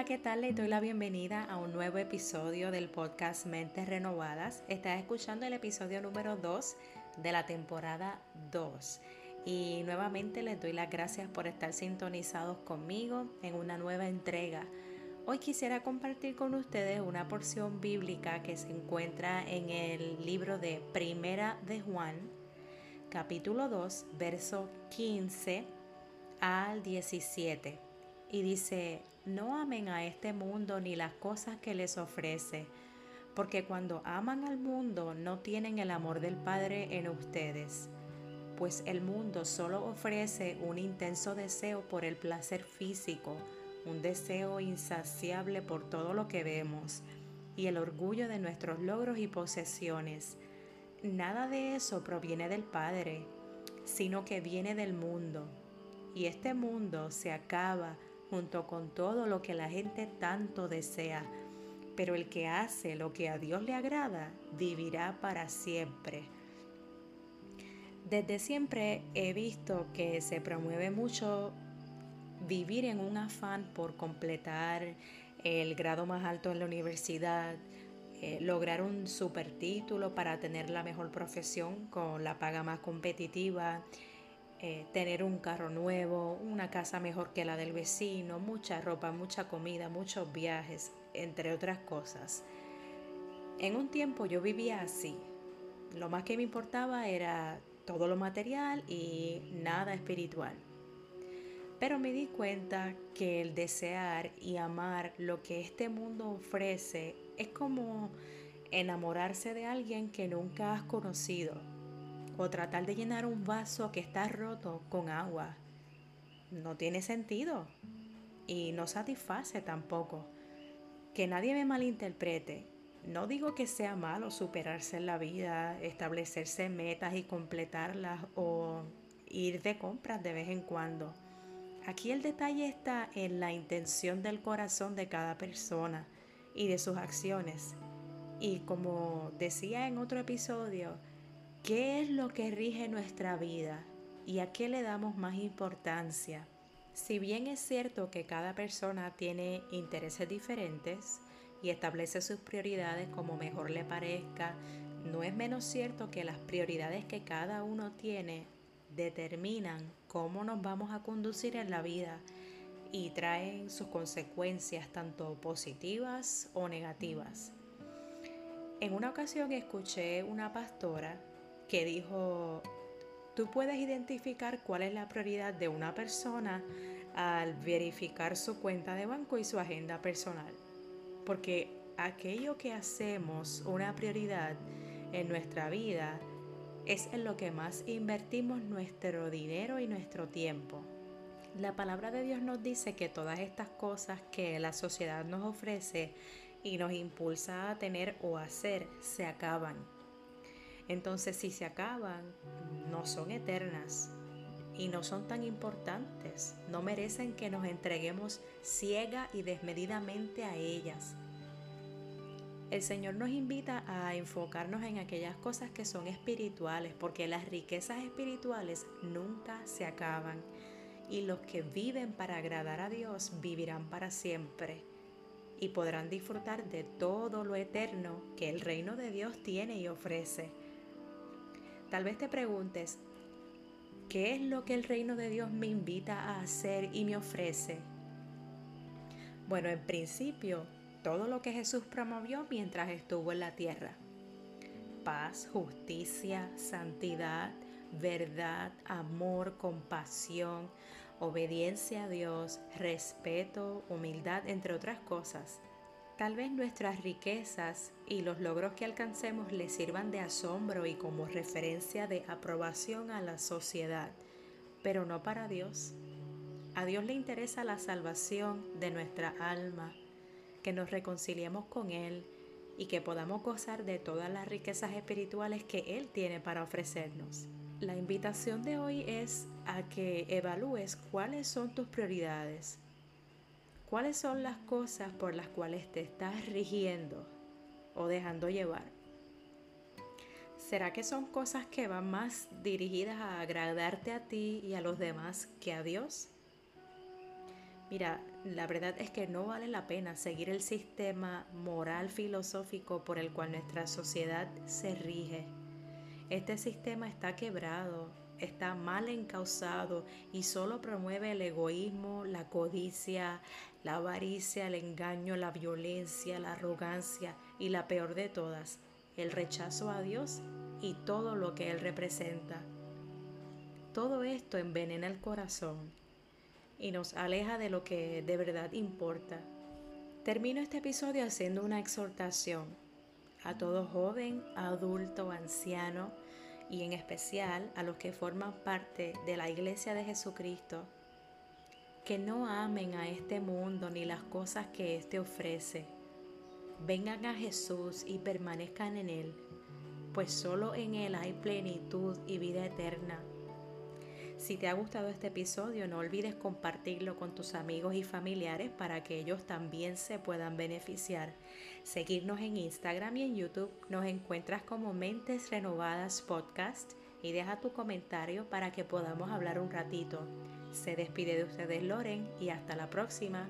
Hola, ¿qué tal? Le doy la bienvenida a un nuevo episodio del podcast Mentes Renovadas. Estás escuchando el episodio número 2 de la temporada 2. Y nuevamente les doy las gracias por estar sintonizados conmigo en una nueva entrega. Hoy quisiera compartir con ustedes una porción bíblica que se encuentra en el libro de Primera de Juan, capítulo 2, verso 15 al 17. Y dice, no amen a este mundo ni las cosas que les ofrece, porque cuando aman al mundo no tienen el amor del Padre en ustedes pues el mundo solo ofrece un intenso deseo por el placer físico, un deseo insaciable por todo lo que vemos y el orgullo de nuestros logros y posesiones. Nada de eso proviene del Padre, sino que viene del mundo. Y este mundo se acaba junto con todo lo que la gente tanto desea. Pero el que hace lo que a Dios le agrada, vivirá para siempre. Desde siempre he visto que se promueve mucho vivir en un afán por completar el grado más alto en la universidad, eh, lograr un super título para tener la mejor profesión con la paga más competitiva, eh, tener un carro nuevo, una casa mejor que la del vecino, mucha ropa, mucha comida, muchos viajes, entre otras cosas. En un tiempo yo vivía así. Lo más que me importaba era todo lo material y nada espiritual. Pero me di cuenta que el desear y amar lo que este mundo ofrece es como enamorarse de alguien que nunca has conocido o tratar de llenar un vaso que está roto con agua. No tiene sentido y no satisface tampoco. Que nadie me malinterprete. No digo que sea malo superarse en la vida, establecerse metas y completarlas o ir de compras de vez en cuando. Aquí el detalle está en la intención del corazón de cada persona y de sus acciones. Y como decía en otro episodio, ¿qué es lo que rige nuestra vida y a qué le damos más importancia? Si bien es cierto que cada persona tiene intereses diferentes, y establece sus prioridades como mejor le parezca, no es menos cierto que las prioridades que cada uno tiene determinan cómo nos vamos a conducir en la vida y traen sus consecuencias tanto positivas o negativas. En una ocasión escuché una pastora que dijo, tú puedes identificar cuál es la prioridad de una persona al verificar su cuenta de banco y su agenda personal porque aquello que hacemos una prioridad en nuestra vida es en lo que más invertimos nuestro dinero y nuestro tiempo. La palabra de Dios nos dice que todas estas cosas que la sociedad nos ofrece y nos impulsa a tener o hacer se acaban. Entonces si se acaban, no son eternas y no son tan importantes, no merecen que nos entreguemos ciega y desmedidamente a ellas. El Señor nos invita a enfocarnos en aquellas cosas que son espirituales, porque las riquezas espirituales nunca se acaban y los que viven para agradar a Dios vivirán para siempre y podrán disfrutar de todo lo eterno que el reino de Dios tiene y ofrece. Tal vez te preguntes, ¿Qué es lo que el reino de Dios me invita a hacer y me ofrece? Bueno, en principio, todo lo que Jesús promovió mientras estuvo en la tierra. Paz, justicia, santidad, verdad, amor, compasión, obediencia a Dios, respeto, humildad, entre otras cosas. Tal vez nuestras riquezas y los logros que alcancemos les sirvan de asombro y como referencia de aprobación a la sociedad, pero no para Dios. A Dios le interesa la salvación de nuestra alma, que nos reconciliemos con Él y que podamos gozar de todas las riquezas espirituales que Él tiene para ofrecernos. La invitación de hoy es a que evalúes cuáles son tus prioridades ¿Cuáles son las cosas por las cuales te estás rigiendo o dejando llevar? ¿Será que son cosas que van más dirigidas a agradarte a ti y a los demás que a Dios? Mira, la verdad es que no vale la pena seguir el sistema moral filosófico por el cual nuestra sociedad se rige. Este sistema está quebrado, está mal encausado y solo promueve el egoísmo, la codicia, la avaricia, el engaño, la violencia, la arrogancia y la peor de todas, el rechazo a Dios y todo lo que Él representa. Todo esto envenena el corazón y nos aleja de lo que de verdad importa. Termino este episodio haciendo una exhortación a todo joven, adulto, anciano y en especial a los que forman parte de la Iglesia de Jesucristo, que no amen a este mundo ni las cosas que éste ofrece. Vengan a Jesús y permanezcan en Él, pues solo en Él hay plenitud y vida eterna. Si te ha gustado este episodio, no olvides compartirlo con tus amigos y familiares para que ellos también se puedan beneficiar. Seguirnos en Instagram y en YouTube nos encuentras como Mentes Renovadas Podcast y deja tu comentario para que podamos hablar un ratito. Se despide de ustedes Loren y hasta la próxima.